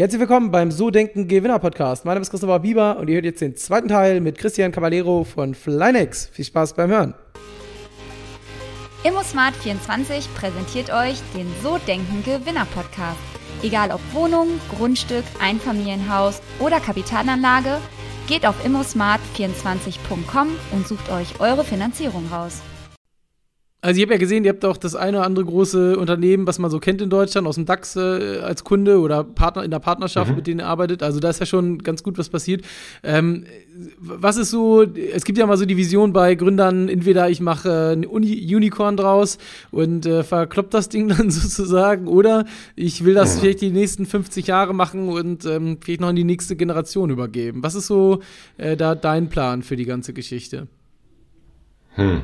Herzlich willkommen beim So Denken Gewinner Podcast. Mein Name ist Christopher Bieber und ihr hört jetzt den zweiten Teil mit Christian Caballero von Flynex. Viel Spaß beim Hören. ImmoSmart24 präsentiert euch den So Denken Gewinner Podcast. Egal ob Wohnung, Grundstück, Einfamilienhaus oder Kapitalanlage, geht auf immosmart24.com und sucht euch eure Finanzierung raus. Also ich habe ja gesehen, ihr habt auch das eine oder andere große Unternehmen, was man so kennt in Deutschland, aus dem DAX äh, als Kunde oder Partner in der Partnerschaft, mhm. mit denen ihr arbeitet. Also da ist ja schon ganz gut was passiert. Ähm, was ist so, es gibt ja mal so die Vision bei Gründern, entweder ich mache ein Uni Unicorn draus und äh, verkloppt das Ding dann sozusagen, oder ich will das mhm. vielleicht die nächsten 50 Jahre machen und ähm, vielleicht noch in die nächste Generation übergeben. Was ist so äh, da dein Plan für die ganze Geschichte? Hm.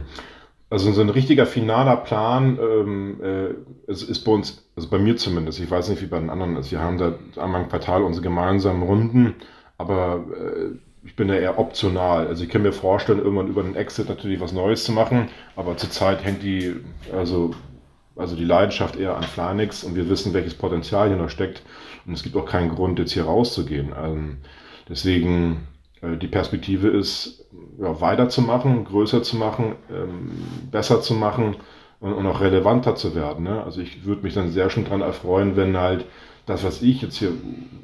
Also so ein richtiger finaler Plan ähm, äh, ist, ist bei uns, also bei mir zumindest, ich weiß nicht, wie bei den anderen ist. Wir haben da einmal im Quartal unsere gemeinsamen Runden, aber äh, ich bin da eher optional. Also ich kann mir vorstellen, irgendwann über den Exit natürlich was Neues zu machen, aber zurzeit hängt die, also, also die Leidenschaft eher an Flanix und wir wissen, welches Potenzial hier noch steckt und es gibt auch keinen Grund, jetzt hier rauszugehen. Ähm, deswegen die Perspektive ist, ja, weiterzumachen, größer zu machen, ähm, besser zu machen und, und, auch relevanter zu werden. Ne? Also ich würde mich dann sehr schon daran erfreuen, wenn halt das, was ich jetzt hier,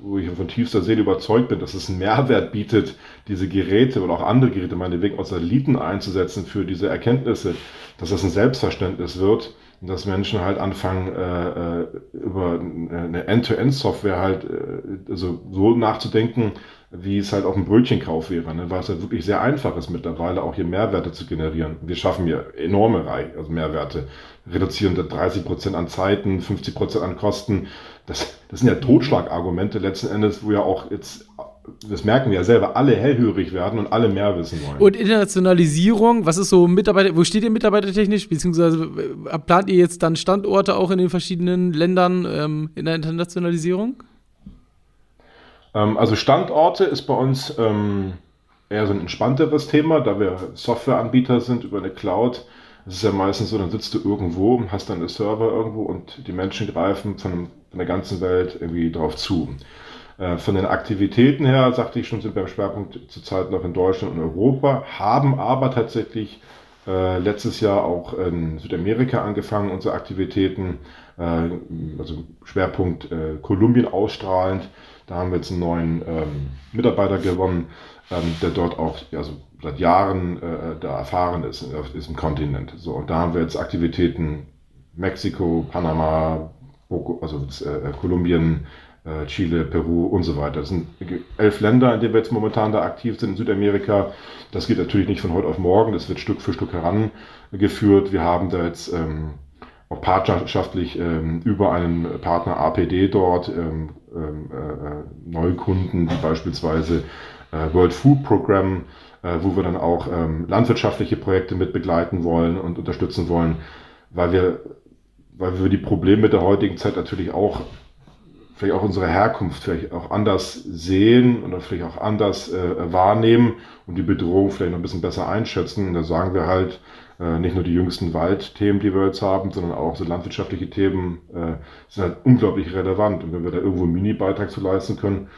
wo ich von tiefster Seele überzeugt bin, dass es einen Mehrwert bietet, diese Geräte oder auch andere Geräte, meinetwegen aus Satelliten einzusetzen für diese Erkenntnisse, dass das ein Selbstverständnis wird und dass Menschen halt anfangen, äh, äh über eine End-to-End-Software halt äh, also so nachzudenken, wie es halt auch ein Brötchenkauf wäre, ne? weil es halt wirklich sehr einfach ist mittlerweile auch hier Mehrwerte zu generieren. Wir schaffen hier enorme Reich, also Mehrwerte, reduzieren 30 Prozent an Zeiten, 50 Prozent an Kosten. Das, das sind ja Totschlagargumente letzten Endes, wo ja auch jetzt das merken wir ja selber, alle hellhörig werden und alle mehr wissen wollen. Und Internationalisierung, was ist so Mitarbeiter, wo steht ihr mitarbeitertechnisch, beziehungsweise äh, plant ihr jetzt dann Standorte auch in den verschiedenen Ländern ähm, in der Internationalisierung? Ähm, also Standorte ist bei uns ähm, eher so ein entspannteres Thema, da wir Softwareanbieter sind über eine Cloud. Es ist ja meistens so, dann sitzt du irgendwo, hast dann einen Server irgendwo und die Menschen greifen von, von der ganzen Welt irgendwie drauf zu. Äh, von den Aktivitäten her, sagte ich schon, sind wir im Schwerpunkt zurzeit noch in Deutschland und Europa, haben aber tatsächlich äh, letztes Jahr auch in Südamerika angefangen, unsere Aktivitäten, also Schwerpunkt äh, Kolumbien ausstrahlend. Da haben wir jetzt einen neuen ähm, Mitarbeiter gewonnen, ähm, der dort auch also seit Jahren äh, da erfahren ist auf diesem Kontinent. So, und da haben wir jetzt Aktivitäten Mexiko, Panama, also äh, Kolumbien, äh, Chile, Peru und so weiter. Das sind elf Länder, in denen wir jetzt momentan da aktiv sind in Südamerika. Das geht natürlich nicht von heute auf morgen, das wird Stück für Stück herangeführt. Wir haben da jetzt ähm, auch partnerschaftlich ähm, über einen Partner APD dort ähm, ähm, äh, Neukunden, wie beispielsweise äh, World Food Program, äh, wo wir dann auch ähm, landwirtschaftliche Projekte mit begleiten wollen und unterstützen wollen, weil wir, weil wir die Probleme der heutigen Zeit natürlich auch vielleicht auch unsere Herkunft vielleicht auch anders sehen oder vielleicht auch anders äh, wahrnehmen und die Bedrohung vielleicht noch ein bisschen besser einschätzen. Und da sagen wir halt, äh, nicht nur die jüngsten Waldthemen, die wir jetzt haben, sondern auch so landwirtschaftliche Themen äh, sind halt unglaublich relevant. Und wenn wir da irgendwo einen Mini-Beitrag zu leisten können,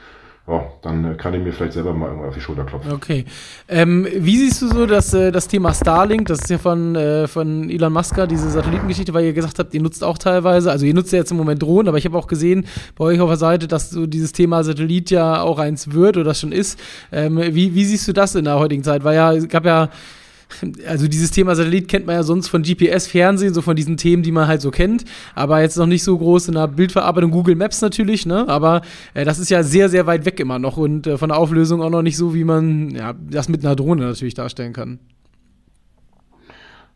ja, dann äh, kann ich mir vielleicht selber mal irgendwann auf die Schulter klopfen. Okay. Ähm, wie siehst du so das, äh, das Thema Starlink? Das ist ja von, äh, von Elon Musk, diese Satellitengeschichte, weil ihr gesagt habt, ihr nutzt auch teilweise, also ihr nutzt ja jetzt im Moment Drohnen, aber ich habe auch gesehen bei euch auf der Seite, dass so dieses Thema Satellit ja auch eins wird oder schon ist. Ähm, wie, wie siehst du das in der heutigen Zeit? Weil ja, es gab ja also dieses Thema Satellit kennt man ja sonst von GPS-Fernsehen, so von diesen Themen, die man halt so kennt, aber jetzt noch nicht so groß in der Bildverarbeitung, Google Maps natürlich, ne? Aber äh, das ist ja sehr, sehr weit weg immer noch und äh, von der Auflösung auch noch nicht so, wie man ja, das mit einer Drohne natürlich darstellen kann.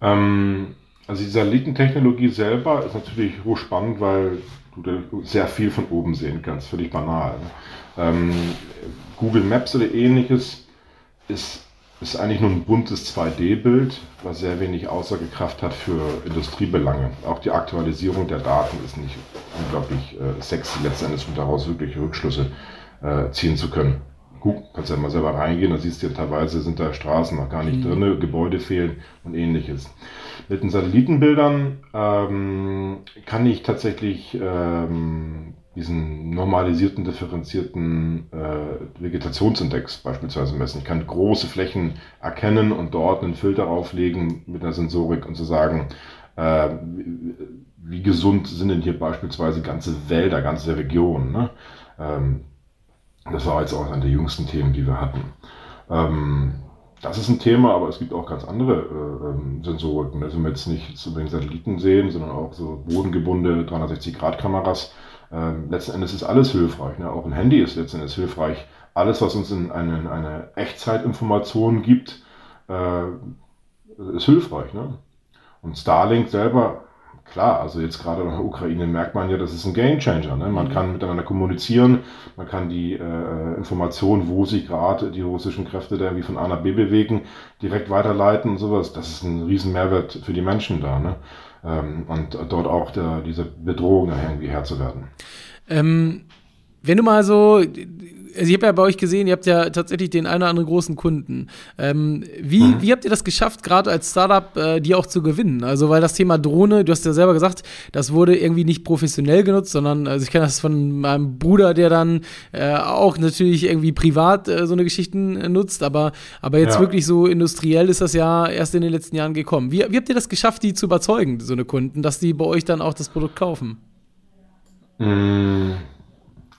Ähm, also die Satellitentechnologie selber ist natürlich hochspannend, weil du sehr viel von oben sehen kannst, völlig banal. Ne? Ähm, Google Maps oder ähnliches ist ist eigentlich nur ein buntes 2D-Bild, was sehr wenig Aussagekraft hat für Industriebelange. Auch die Aktualisierung der Daten ist nicht unglaublich äh, sexy letztendlich, um daraus wirklich Rückschlüsse äh, ziehen zu können. Guck, kannst ja mal selber reingehen, da siehst du ja teilweise sind da Straßen noch gar nicht mhm. drin, Gebäude fehlen und ähnliches. Mit den Satellitenbildern ähm, kann ich tatsächlich ähm, diesen normalisierten, differenzierten äh, Vegetationsindex beispielsweise messen. Ich kann große Flächen erkennen und dort einen Filter auflegen mit einer Sensorik und zu sagen, äh, wie, gesund sind denn hier beispielsweise ganze Wälder, ganze Regionen. Ne? Ähm, das war jetzt auch eine der jüngsten Themen, die wir hatten. Ähm, das ist ein Thema, aber es gibt auch ganz andere äh, ähm, Sensoriken. Also wenn wir jetzt nicht unbedingt Satelliten sehen, sondern auch so bodengebundene 360-Grad-Kameras. Ähm, letzten Endes ist alles hilfreich. Ne? Auch ein Handy ist letzten Endes hilfreich. Alles, was uns in eine, eine Echtzeitinformation gibt, äh, ist hilfreich. Ne? Und Starlink selber klar, also jetzt gerade in der Ukraine merkt man ja, das ist ein Gamechanger. Ne? Man mhm. kann miteinander kommunizieren, man kann die äh, Informationen, wo sich gerade die russischen Kräfte da irgendwie von A nach B bewegen, direkt weiterleiten und sowas. Das ist ein riesen Mehrwert für die Menschen da. Ne? Ähm, und dort auch der, diese Bedrohung irgendwie Herr zu werden. Ähm, wenn du mal so also ich habe ja bei euch gesehen, ihr habt ja tatsächlich den einen oder anderen großen Kunden. Ähm, wie, mhm. wie habt ihr das geschafft, gerade als Startup, äh, die auch zu gewinnen? Also, weil das Thema Drohne, du hast ja selber gesagt, das wurde irgendwie nicht professionell genutzt, sondern, also ich kenne das von meinem Bruder, der dann äh, auch natürlich irgendwie privat äh, so eine Geschichten äh, nutzt, aber, aber jetzt ja. wirklich so industriell ist das ja erst in den letzten Jahren gekommen. Wie, wie habt ihr das geschafft, die zu überzeugen, so eine Kunden, dass die bei euch dann auch das Produkt kaufen? Mhm.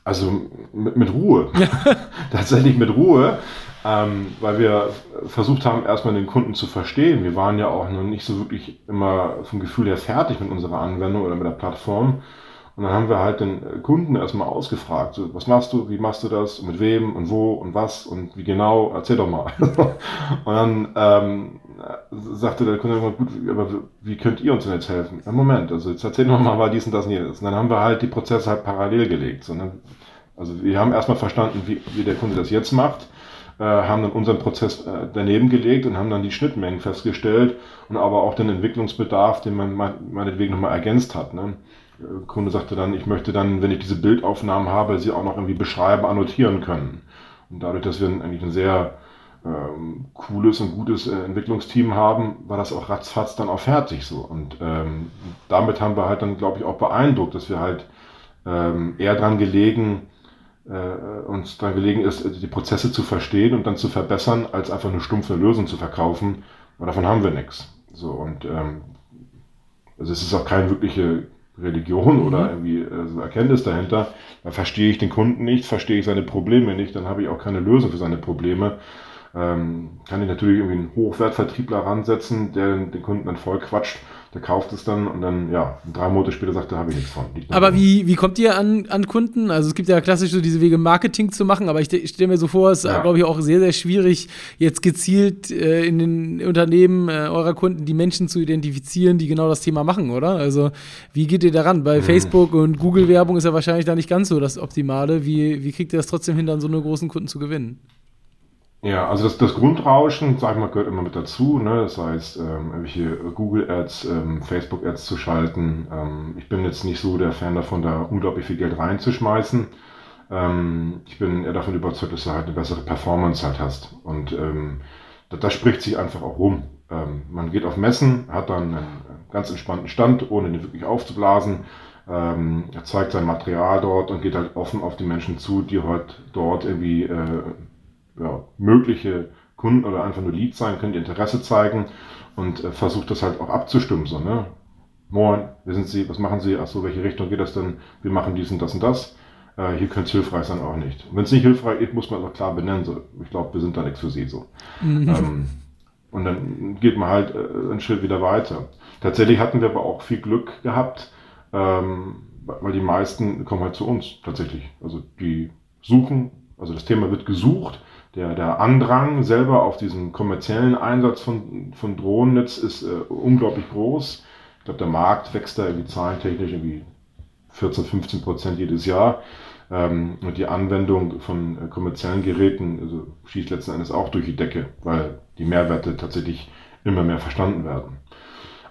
Also mit, mit Ruhe. Tatsächlich mit Ruhe. Ähm, weil wir versucht haben, erstmal den Kunden zu verstehen. Wir waren ja auch noch nicht so wirklich immer vom Gefühl her fertig mit unserer Anwendung oder mit der Plattform. Und dann haben wir halt den Kunden erstmal ausgefragt, so, was machst du, wie machst du das, mit wem und wo und was und wie genau, erzähl doch mal. und dann ähm, sagte der Kunde immer, gut, aber wie könnt ihr uns denn jetzt helfen? Ja, Moment, also jetzt erzähl doch mal, war dies und das und jenes. Und dann haben wir halt die Prozesse halt parallel gelegt. So, ne? Also wir haben erstmal verstanden, wie, wie der Kunde das jetzt macht, äh, haben dann unseren Prozess äh, daneben gelegt und haben dann die Schnittmengen festgestellt und aber auch den Entwicklungsbedarf, den man meinetwegen nochmal ergänzt hat. Ne? Kunde sagte dann, ich möchte dann, wenn ich diese Bildaufnahmen habe, sie auch noch irgendwie beschreiben, annotieren können. Und dadurch, dass wir eigentlich ein sehr ähm, cooles und gutes äh, Entwicklungsteam haben, war das auch ratzfatz dann auch fertig so. Und ähm, damit haben wir halt dann, glaube ich, auch beeindruckt, dass wir halt ähm, eher dran gelegen, äh, uns dann gelegen ist, die Prozesse zu verstehen und dann zu verbessern, als einfach eine stumpfe Lösung zu verkaufen, weil davon haben wir nichts. So und ähm, also es ist auch keine wirkliche Religion mhm. oder irgendwie äh, Erkenntnis dahinter. Da verstehe ich den Kunden nicht, verstehe ich seine Probleme nicht, dann habe ich auch keine Lösung für seine Probleme. Ähm, kann ich natürlich irgendwie einen Hochwertvertriebler ransetzen, der den Kunden dann voll quatscht der kauft es dann und dann, ja, drei Monate später sagt er, habe ich nichts von. Aber wie, wie kommt ihr an, an Kunden? Also es gibt ja klassisch so diese Wege, Marketing zu machen, aber ich, ich stelle mir so vor, es ist, ja. glaube ich, auch sehr, sehr schwierig, jetzt gezielt äh, in den Unternehmen äh, eurer Kunden die Menschen zu identifizieren, die genau das Thema machen, oder? Also wie geht ihr daran? Bei hm. Facebook und Google-Werbung ist ja wahrscheinlich da nicht ganz so das Optimale. Wie, wie kriegt ihr das trotzdem hin, dann so eine großen Kunden zu gewinnen? Ja, also das, das Grundrauschen, sag ich mal, gehört immer mit dazu. Ne? Das heißt, ähm, irgendwelche Google-Ads, ähm, Facebook-Ads zu schalten. Ähm, ich bin jetzt nicht so der Fan davon, da unglaublich viel Geld reinzuschmeißen. Ähm, ich bin eher davon überzeugt, dass du halt eine bessere Performance halt hast. Und ähm, das, das spricht sich einfach auch rum. Ähm, man geht auf Messen, hat dann einen ganz entspannten Stand, ohne den wirklich aufzublasen. Ähm, er zeigt sein Material dort und geht halt offen auf die Menschen zu, die heute dort irgendwie äh, ja, mögliche Kunden oder einfach nur Leads sein können, die Interesse zeigen und äh, versucht das halt auch abzustimmen. So, ne? Moin, wer sind Sie, was machen Sie? Ach so, welche Richtung geht das denn? Wir machen dies und das und das. Äh, hier könnte es hilfreich sein, auch nicht. Wenn es nicht hilfreich ist, muss man auch klar benennen. So. Ich glaube, wir sind da nichts für Sie. So. Mhm. Ähm, und dann geht man halt äh, ein Schritt wieder weiter. Tatsächlich hatten wir aber auch viel Glück gehabt, ähm, weil die meisten kommen halt zu uns tatsächlich. Also die suchen, also das Thema wird gesucht, der, der Andrang selber auf diesen kommerziellen Einsatz von, von Drohnennetz ist äh, unglaublich groß. Ich glaube, der Markt wächst da irgendwie zahlentechnisch irgendwie 14, 15 Prozent jedes Jahr. Ähm, und die Anwendung von äh, kommerziellen Geräten also, schießt letzten Endes auch durch die Decke, weil die Mehrwerte tatsächlich immer mehr verstanden werden.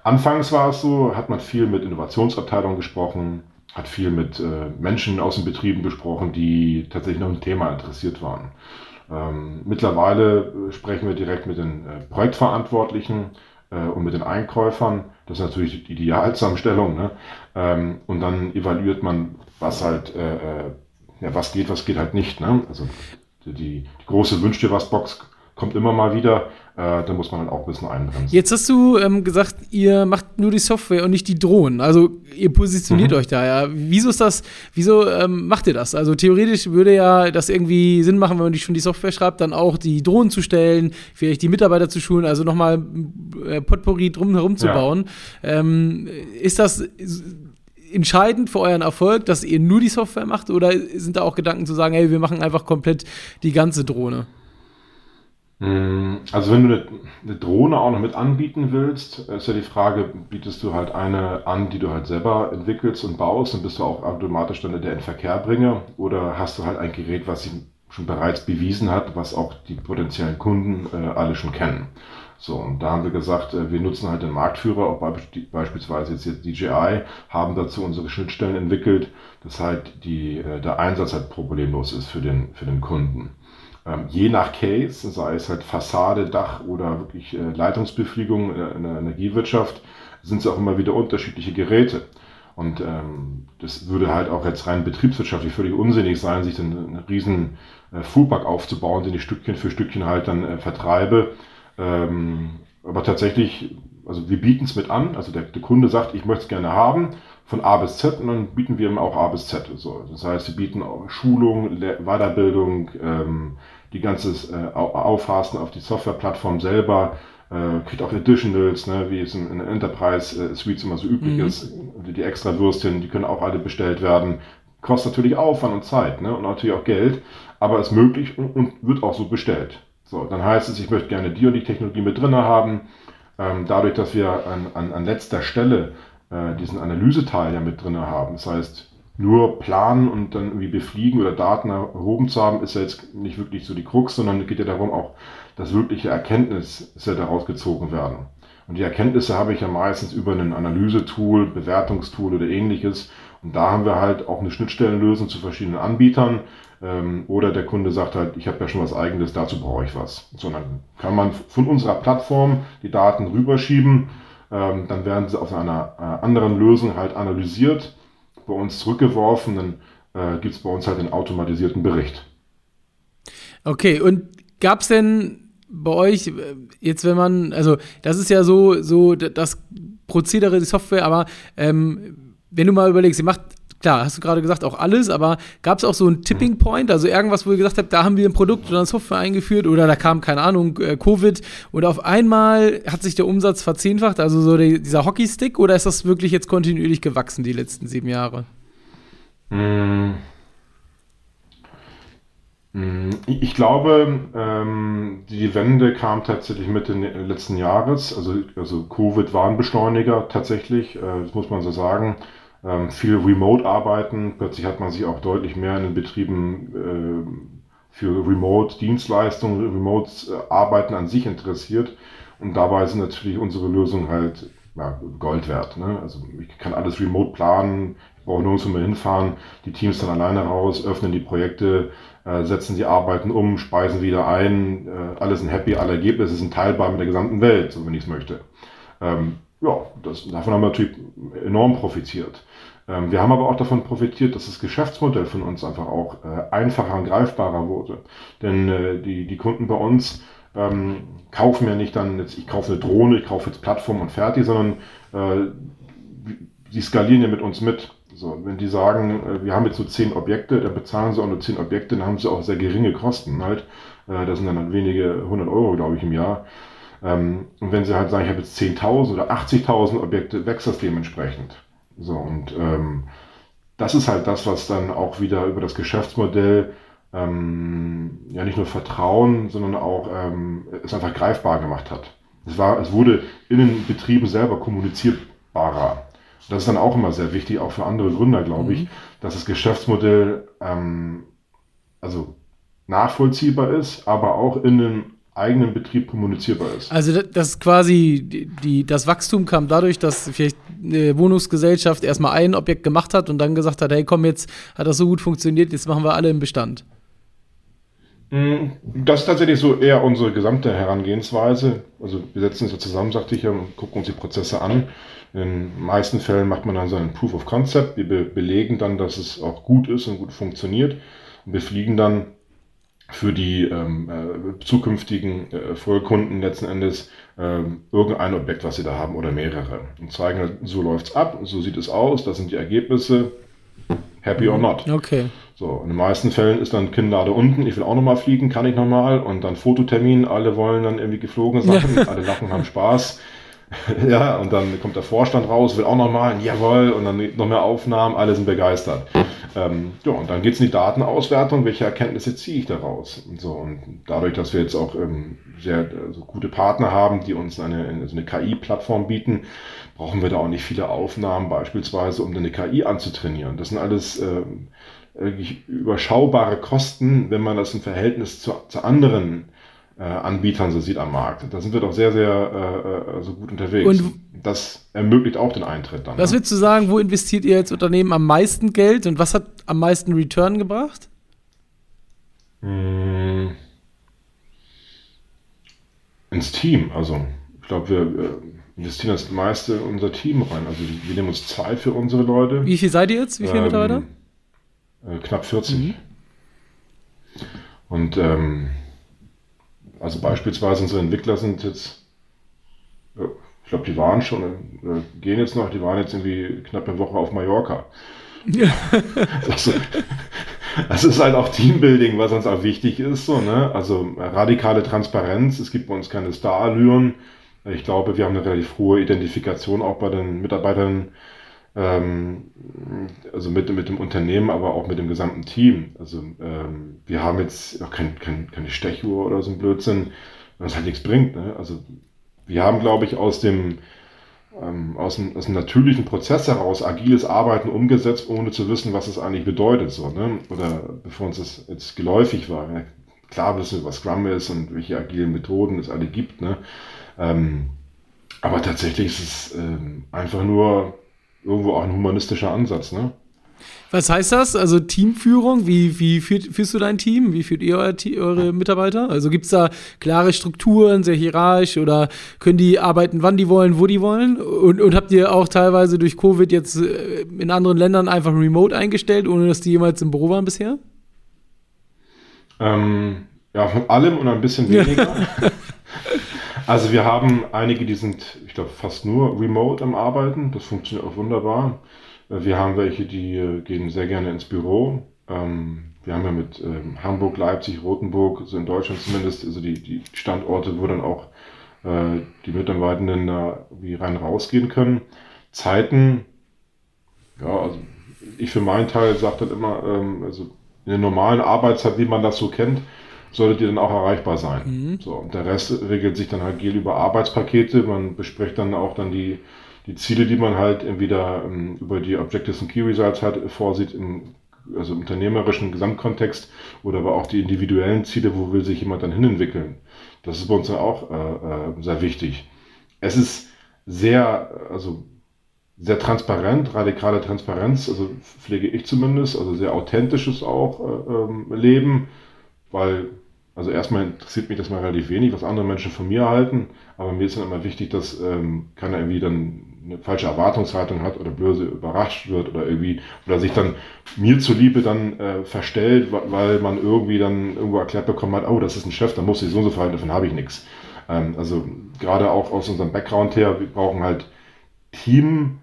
Anfangs war es so, hat man viel mit Innovationsabteilungen gesprochen, hat viel mit äh, Menschen aus den Betrieben gesprochen, die tatsächlich noch ein Thema interessiert waren. Ähm, mittlerweile äh, sprechen wir direkt mit den äh, Projektverantwortlichen äh, und mit den Einkäufern. Das ist natürlich die Idealzusammenstellung. Ne? Ähm, und dann evaluiert man was halt, äh, äh, ja, was geht, was geht halt nicht. Ne? Also die, die große Wünsch dir was Box kommt immer mal wieder. Äh, da muss man dann auch ein bisschen einbremsen. Jetzt hast du ähm, gesagt, ihr macht nur die Software und nicht die Drohnen. Also ihr positioniert mhm. euch da ja. Wieso ist das, wieso ähm, macht ihr das? Also theoretisch würde ja das irgendwie Sinn machen, wenn man die schon die Software schreibt, dann auch die Drohnen zu stellen, vielleicht die Mitarbeiter zu schulen, also nochmal äh, Potpourri drumherum zu ja. bauen. Ähm, ist das entscheidend für euren Erfolg, dass ihr nur die Software macht oder sind da auch Gedanken zu sagen, hey, wir machen einfach komplett die ganze Drohne? Mm, also wenn du eine, Drohne auch noch mit anbieten willst, ist ja die Frage, bietest du halt eine an, die du halt selber entwickelst und baust, dann bist du auch automatisch dann der in Verkehr bringe oder hast du halt ein Gerät, was sich schon bereits bewiesen hat, was auch die potenziellen Kunden äh, alle schon kennen. So, und da haben wir gesagt, äh, wir nutzen halt den Marktführer, auch beispielsweise jetzt, jetzt DJI, haben dazu unsere Schnittstellen entwickelt, dass halt die, äh, der Einsatz halt problemlos ist für den, für den Kunden. Ähm, je nach Case, sei es halt Fassade, Dach oder wirklich äh, Leitungsbefliegung in der Energiewirtschaft, sind es auch immer wieder unterschiedliche Geräte. Und ähm, das würde halt auch jetzt rein betriebswirtschaftlich völlig unsinnig sein, sich dann einen riesen äh, Fuhrpark aufzubauen, den ich Stückchen für Stückchen halt dann äh, vertreibe. Ähm, aber tatsächlich, also wir bieten es mit an, also der, der Kunde sagt, ich möchte es gerne haben, von A bis Z und dann bieten wir ihm auch A bis Z. So, das heißt, wir bieten auch Schulung, Weiterbildung, ähm, die ganze äh, Auffassen auf die Softwareplattform selber, äh, kriegt auch Additionals, ne, wie es in, in Enterprise äh, Suites immer so üblich mhm. ist. Die extra Würstchen, die können auch alle bestellt werden. Kostet natürlich Aufwand und Zeit ne, und natürlich auch Geld, aber ist möglich und, und wird auch so bestellt. So, dann heißt es, ich möchte gerne die und die Technologie mit drin haben. Ähm, dadurch, dass wir an, an, an letzter Stelle äh, diesen Analyseteil ja mit drin haben, das heißt, nur planen und dann irgendwie befliegen oder Daten erhoben zu haben, ist ja jetzt nicht wirklich so die Krux, sondern geht ja darum, auch dass wirkliche Erkenntnisse daraus gezogen werden. Und die Erkenntnisse habe ich ja meistens über ein Analysetool, Bewertungstool oder ähnliches. Und da haben wir halt auch eine Schnittstellenlösung zu verschiedenen Anbietern. Ähm, oder der Kunde sagt halt, ich habe ja schon was eigenes, dazu brauche ich was. Sondern kann man von unserer Plattform die Daten rüberschieben. Ähm, dann werden sie auf einer äh, anderen Lösung halt analysiert bei uns zurückgeworfen, dann äh, gibt es bei uns halt den automatisierten Bericht. Okay, und gab es denn bei euch äh, jetzt, wenn man, also das ist ja so, so das Prozedere, die Software, aber ähm, wenn du mal überlegst, ihr macht klar, hast du gerade gesagt, auch alles, aber gab es auch so einen Tipping Point, also irgendwas, wo ihr gesagt habt, da haben wir ein Produkt oder eine Software eingeführt oder da kam, keine Ahnung, äh, Covid und auf einmal hat sich der Umsatz verzehnfacht, also so die, dieser Hockeystick oder ist das wirklich jetzt kontinuierlich gewachsen die letzten sieben Jahre? Mm. mm ich glaube, ähm, die Wende kam tatsächlich Mitte letzten Jahres. Also, also Covid war ein Beschleuniger tatsächlich, äh, das muss man so sagen viel Remote-Arbeiten. Plötzlich hat man sich auch deutlich mehr in den Betrieben äh, für Remote-Dienstleistungen, Remote-Arbeiten an sich interessiert. Und dabei sind natürlich unsere Lösungen halt ja, Gold wert. Ne? Also ich kann alles remote planen, brauche nirgendwo mehr hinfahren, die Teams dann alleine raus, öffnen die Projekte, äh, setzen die Arbeiten um, speisen wieder ein, äh, alles sind happy, alle Ergebnisse sind teilbar mit der gesamten Welt, so wenn ich es möchte. Ähm, ja, das, davon haben wir natürlich enorm profitiert. Ähm, wir haben aber auch davon profitiert, dass das Geschäftsmodell von uns einfach auch äh, einfacher und greifbarer wurde. Denn äh, die, die Kunden bei uns ähm, kaufen ja nicht dann jetzt, ich kaufe eine Drohne, ich kaufe jetzt Plattform und fertig, sondern äh, sie skalieren ja mit uns mit. So, wenn die sagen, äh, wir haben jetzt nur zehn Objekte, dann bezahlen sie auch nur zehn Objekte, dann haben sie auch sehr geringe Kosten halt. Äh, das sind dann wenige hundert Euro, glaube ich, im Jahr. Ähm, und wenn sie halt sagen, ich habe jetzt 10.000 oder 80.000 Objekte, wächst das dementsprechend. So, und ähm, das ist halt das, was dann auch wieder über das Geschäftsmodell ähm, ja nicht nur Vertrauen, sondern auch ähm, es einfach greifbar gemacht hat. Es, war, es wurde in den Betrieben selber kommunizierbarer. Das ist dann auch immer sehr wichtig, auch für andere Gründer, glaube ich, mhm. dass das Geschäftsmodell ähm, also nachvollziehbar ist, aber auch in den eigenen Betrieb kommunizierbar ist. Also das quasi die, das Wachstum kam dadurch, dass vielleicht eine Wohnungsgesellschaft erstmal ein Objekt gemacht hat und dann gesagt hat, hey komm, jetzt hat das so gut funktioniert, jetzt machen wir alle im Bestand. Mm, das ist tatsächlich so eher unsere gesamte Herangehensweise. Also wir setzen uns ja zusammen, sagte ich ja, und gucken uns die Prozesse an. In den meisten Fällen macht man dann so einen Proof of Concept. Wir be belegen dann, dass es auch gut ist und gut funktioniert. Und wir fliegen dann für die ähm, äh, zukünftigen äh, Vollkunden letzten Endes äh, irgendein Objekt, was sie da haben oder mehrere. Und zeigen, so läuft's ab, so sieht es aus, das sind die Ergebnisse, happy or not. Okay. So, in den meisten Fällen ist dann Kinnlade unten, ich will auch nochmal fliegen, kann ich nochmal und dann Fototermin, alle wollen dann irgendwie geflogen Sachen, ja. alle lachen, haben Spaß. ja, und dann kommt der Vorstand raus, will auch nochmal, jawohl, und dann noch mehr Aufnahmen, alle sind begeistert. Ähm, ja, und dann geht's in die Datenauswertung, welche Erkenntnisse ziehe ich daraus? Und so, und dadurch, dass wir jetzt auch ähm, sehr also gute Partner haben, die uns eine, also eine KI-Plattform bieten, brauchen wir da auch nicht viele Aufnahmen, beispielsweise, um eine KI anzutrainieren. Das sind alles ähm, überschaubare Kosten, wenn man das im Verhältnis zu, zu anderen äh, Anbietern so sieht am Markt. Da sind wir doch sehr, sehr äh, also gut unterwegs. Und das ermöglicht auch den Eintritt dann. Was ne? würdest du sagen, wo investiert ihr als Unternehmen am meisten Geld und was hat am meisten Return gebracht? Hm. Ins Team. Also ich glaube, wir äh, investieren das meiste in unser Team rein. Also wir nehmen uns Zeit für unsere Leute. Wie viel seid ihr jetzt? Wie viele ähm, Mitarbeiter? Äh, knapp 40. Mhm. Und ähm, also beispielsweise unsere Entwickler sind jetzt, ich glaube, die waren schon, äh, gehen jetzt noch, die waren jetzt irgendwie knapp eine Woche auf Mallorca. Ja. also, das ist halt auch Teambuilding, was uns auch wichtig ist. So, ne? Also radikale Transparenz, es gibt bei uns keine Star-Allüren. Ich glaube, wir haben eine relativ hohe Identifikation auch bei den Mitarbeitern also mit, mit dem Unternehmen, aber auch mit dem gesamten Team. Also ähm, wir haben jetzt auch kein, kein, keine Stechuhr oder so ein Blödsinn, was halt nichts bringt. Ne? Also wir haben, glaube ich, aus dem, ähm, aus, dem, aus dem natürlichen Prozess heraus agiles Arbeiten umgesetzt, ohne zu wissen, was es eigentlich bedeutet. So, ne? Oder bevor uns das jetzt geläufig war. Ne? Klar wissen wir, was Scrum ist und welche agilen Methoden es alle gibt. Ne? Ähm, aber tatsächlich ist es ähm, einfach nur irgendwo auch ein humanistischer Ansatz, ne? Was heißt das? Also Teamführung, wie, wie führt, führst du dein Team? Wie führt ihr eure, eure Mitarbeiter? Also gibt es da klare Strukturen, sehr hierarchisch oder können die arbeiten, wann die wollen, wo die wollen? Und, und habt ihr auch teilweise durch Covid jetzt äh, in anderen Ländern einfach remote eingestellt, ohne dass die jemals im Büro waren bisher? Ähm, ja, von allem und ein bisschen weniger. Also wir haben einige, die sind, glaube, fast nur remote am Arbeiten. Das funktioniert auch wunderbar. Äh, wir haben welche, die äh, gehen sehr gerne ins Büro. Ähm, wir haben ja mit ähm, Hamburg, Leipzig, Rothenburg, so in Deutschland zumindest, also die, die Standorte, wo dann auch äh, die Mitarbeitenden da wie rein rausgehen können. Zeiten, ja, also ich für meinen Teil sage dann immer, ähm, also in der normalen Arbeitszeit, wie man das so kennt, solltet ihr dann auch erreichbar sein. Mhm. So, und der Rest regelt sich dann halt gel über Arbeitspakete. Man bespricht dann auch dann die, die Ziele, die man halt entweder ähm, über die Objectives und Key Results halt vorsieht, im, also im unternehmerischen Gesamtkontext oder aber auch die individuellen Ziele, wo will sich jemand dann hinentwickeln. Das ist bei uns dann auch äh, äh, sehr wichtig. Es ist sehr, also sehr transparent, radikale Transparenz, also pflege ich zumindest, also sehr authentisches auch äh, ähm, Leben weil, also erstmal interessiert mich das mal relativ wenig, was andere Menschen von mir halten, aber mir ist dann immer wichtig, dass ähm, keiner irgendwie dann eine falsche Erwartungshaltung hat oder böse überrascht wird oder irgendwie, oder sich dann mir zuliebe dann äh, verstellt, weil man irgendwie dann irgendwo erklärt bekommen hat, oh, das ist ein Chef, da muss ich so und so verhalten, davon habe ich nichts. Ähm, also gerade auch aus unserem Background her, wir brauchen halt Team,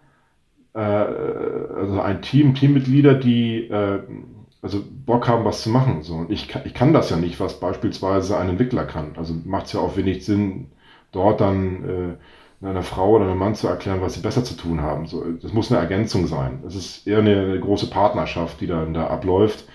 äh, also ein Team, Teammitglieder, die äh, also Bock haben, was zu machen. So. Und ich, ich kann das ja nicht, was beispielsweise ein Entwickler kann. Also macht es ja auch wenig Sinn, dort dann äh, einer Frau oder einem Mann zu erklären, was sie besser zu tun haben. So, das muss eine Ergänzung sein. Es ist eher eine, eine, große Partnerschaft, die dann da abläuft.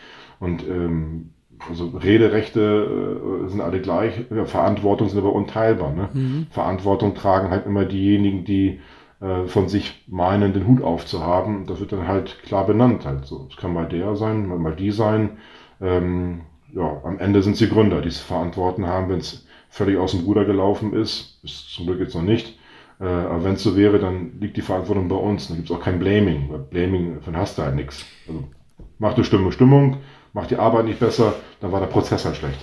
Und ähm, also Rederechte äh, sind alle gleich, ja, Verantwortung sind aber unteilbar. Ne? Mhm. Verantwortung tragen halt immer diejenigen, die äh, von sich meinen, den Hut aufzuhaben. Das wird dann halt klar benannt. Halt so. Es kann mal der sein, mal die sein. Ähm, ja, am Ende sind sie Gründer, die es verantworten haben, wenn es völlig aus dem Ruder gelaufen ist. Ist zum Glück jetzt noch nicht. Äh, aber wenn es so wäre, dann liegt die Verantwortung bei uns. Dann gibt es auch kein Blaming. Weil Blaming, davon hast du halt nichts. Also mach du Stimmung, Stimmung, mach die Arbeit nicht besser, dann war der Prozess halt schlecht.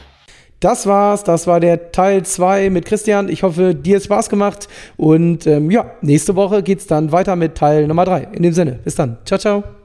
Das war's. Das war der Teil 2 mit Christian. Ich hoffe, dir hat Spaß gemacht. Und ähm, ja, nächste Woche geht's dann weiter mit Teil Nummer 3. In dem Sinne, bis dann. Ciao, ciao.